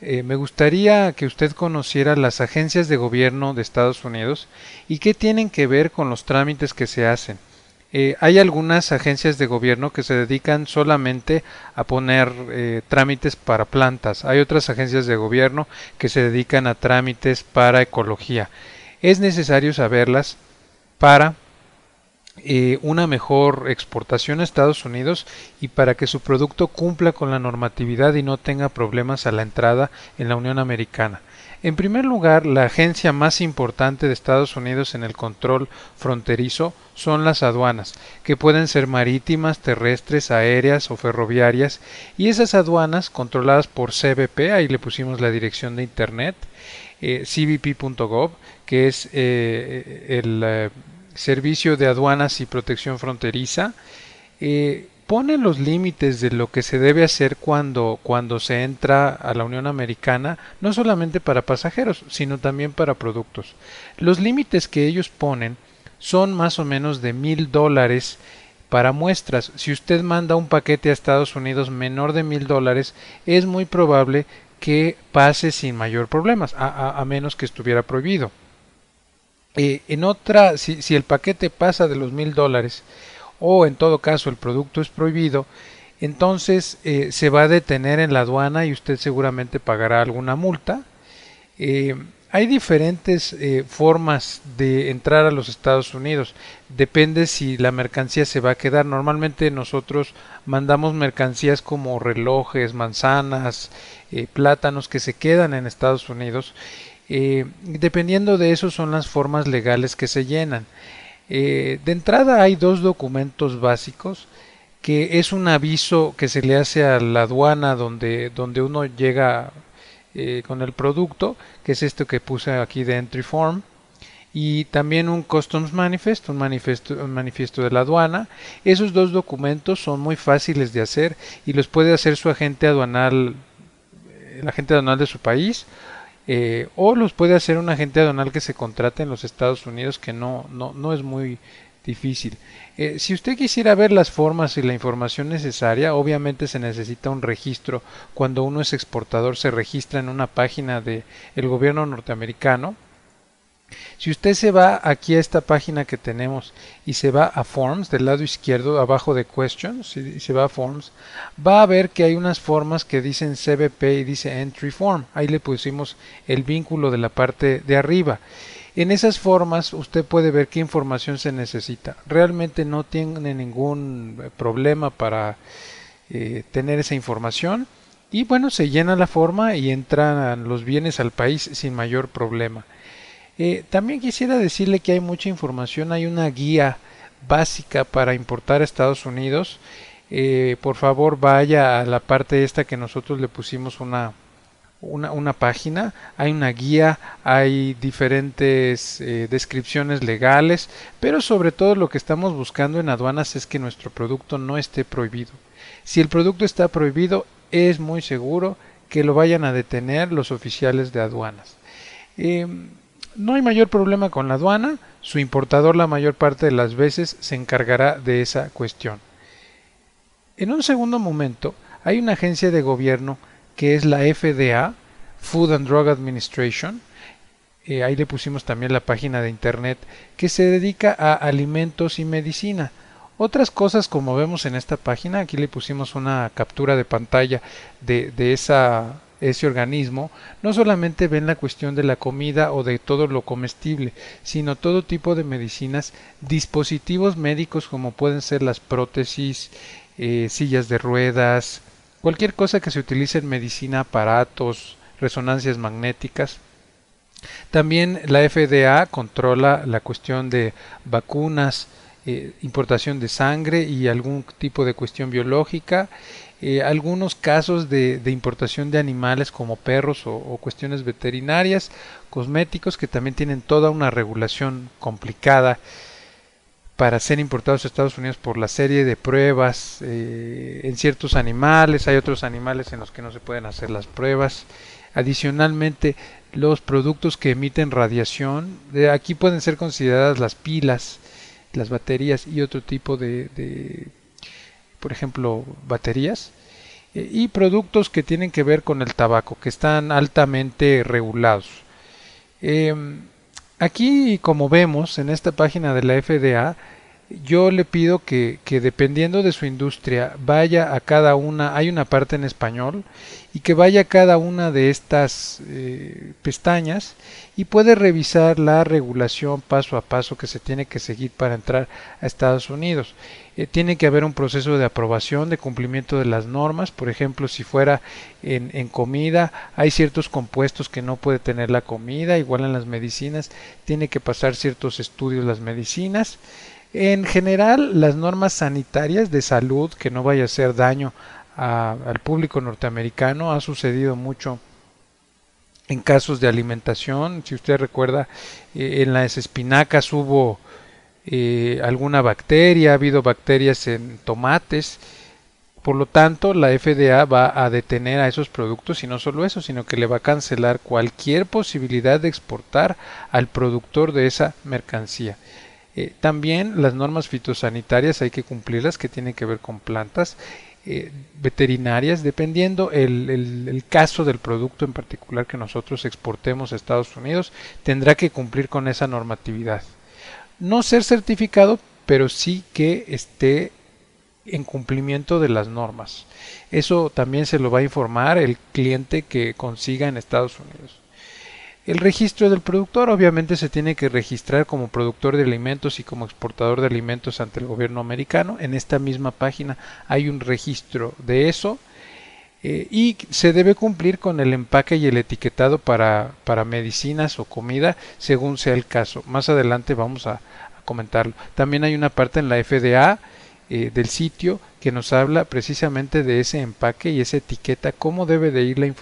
eh, me gustaría que usted conociera las agencias de gobierno de Estados Unidos y qué tienen que ver con los trámites que se hacen. Eh, hay algunas agencias de gobierno que se dedican solamente a poner eh, trámites para plantas. Hay otras agencias de gobierno que se dedican a trámites para ecología. Es necesario saberlas para eh, una mejor exportación a Estados Unidos y para que su producto cumpla con la normatividad y no tenga problemas a la entrada en la Unión Americana. En primer lugar, la agencia más importante de Estados Unidos en el control fronterizo son las aduanas, que pueden ser marítimas, terrestres, aéreas o ferroviarias, y esas aduanas controladas por CBP, ahí le pusimos la dirección de internet, eh, cbp.gov, que es eh, el Servicio de Aduanas y Protección Fronteriza, eh, pone los límites de lo que se debe hacer cuando, cuando se entra a la Unión Americana, no solamente para pasajeros, sino también para productos. Los límites que ellos ponen son más o menos de mil dólares para muestras. Si usted manda un paquete a Estados Unidos menor de mil dólares, es muy probable que pase sin mayor problemas, a, menos que estuviera prohibido. Eh, en otra, si, si el paquete pasa de los mil dólares, o en todo caso el producto es prohibido, entonces eh, se va a detener en la aduana y usted seguramente pagará alguna multa. Eh, hay diferentes eh, formas de entrar a los Estados Unidos. Depende si la mercancía se va a quedar. Normalmente nosotros mandamos mercancías como relojes, manzanas, plátanos que se quedan en Estados Unidos. dependiendo de eso son las formas legales que se llenan. Eh, de entrada hay dos documentos básicos que es un aviso que se le hace a la aduana donde, donde uno llega eh, con el producto, que es esto que puse aquí de Entry Form, y también un Customs Manifest, un manifiesto, un manifiesto de la aduana. Esos dos documentos son muy fáciles de hacer y los puede hacer su agente aduanal, el agente aduanal de su país eh, o los puede hacer un agente aduanal que se contrate en los Estados Unidos que no, no, no es muy difícil. Eh, si usted quisiera ver las formas y la información necesaria, obviamente se necesita un registro. Cuando uno es exportador se registra en una página del el gobierno norteamericano si usted se va aquí a esta página que tenemos y se va a Forms del lado izquierdo abajo de Questions y se va a Forms, va a ver que hay unas formas que dicen CBP y dice Entry Form. Ahí le pusimos el vínculo de la parte de arriba. En esas formas usted puede ver qué información se necesita. Realmente no tiene ningún problema para eh, tener esa información. Y bueno, se llena la forma y entran los bienes al país sin mayor problema. Eh, también quisiera decirle que hay mucha información, hay una guía básica para importar a Estados Unidos. Eh, por favor vaya a la parte esta que nosotros le pusimos una, una, página, hay una guía, hay diferentes eh, descripciones legales, pero sobre todo lo que estamos buscando en aduanas es que nuestro producto no esté prohibido. Si el producto está prohibido, es muy seguro que lo vayan a detener los oficiales de aduanas. Em, no hay mayor problema con la aduana, su importador la mayor parte de las veces se encargará de esa cuestión. En un segundo momento, hay una agencia de gobierno que es la FDA, Food and Drug Administration, eh, ahí le pusimos también la página de internet, que se dedica a alimentos y medicina. Otras cosas como vemos en esta página, aquí le pusimos una captura de pantalla de, de esa ese organismo no solamente ven la cuestión de la comida o de todo lo comestible, sino todo tipo de medicinas, dispositivos médicos como pueden ser las prótesis, eh, sillas de ruedas, cualquier cosa que se utilice en medicina, aparatos, resonancias magnéticas. También la FDA controla la cuestión de vacunas, eh, importación de sangre y algún tipo de cuestión biológica eh, algunos casos de, importación de animales como perros o, cuestiones veterinarias, cosméticos que también tienen toda una regulación complicada para ser importados a Estados Unidos por la serie de pruebas eh, en ciertos animales, hay otros animales en los que no se pueden hacer las pruebas. Adicionalmente, los productos que emiten radiación, de aquí pueden ser consideradas las pilas, las baterías y otro tipo de por ejemplo, baterías. eh, y productos que tienen que ver con el tabaco, que están altamente regulados. Em, aquí, como vemos en esta página de la FDA, yo le pido que, dependiendo de su industria vaya a cada una, hay una parte en español, y que vaya a cada una de estas eh, pestañas y puede revisar la regulación paso a paso que se tiene que seguir para entrar a Estados Unidos. Eh, tiene que haber un proceso de aprobación, de cumplimiento de las normas, por ejemplo, si fuera en, en comida, hay ciertos compuestos que no puede tener la comida, igual en las medicinas, tiene que pasar ciertos estudios las medicinas. En general, las normas sanitarias de salud, que no vaya a hacer daño al público norteamericano, ha sucedido mucho en casos de alimentación. Si usted recuerda, eh, en las espinacas hubo eh, alguna bacteria, ha habido bacterias en tomates. Por lo tanto, la FDA va a detener a esos productos y no solo eso, sino que le va a cancelar cualquier posibilidad de exportar al productor de esa mercancía. Eh, también las normas fitosanitarias hay que cumplirlas que tienen que ver con plantas eh, veterinarias, dependiendo el, el, caso del producto en particular que nosotros exportemos a Estados Unidos, tendrá que cumplir con esa normatividad. No ser certificado, pero sí que esté en cumplimiento de las normas. Eso también se lo va a informar el cliente que consiga en Estados Unidos. El registro del productor obviamente se tiene que registrar como productor de alimentos y como exportador de alimentos ante el gobierno americano. En esta misma página hay un registro de eso eh, y se debe cumplir con el empaque y el etiquetado para, para medicinas o comida según sea el caso. Más adelante vamos a, comentarlo. También hay una parte en la FDA eh, del sitio que nos habla precisamente de ese empaque y esa etiqueta, cómo debe de ir la información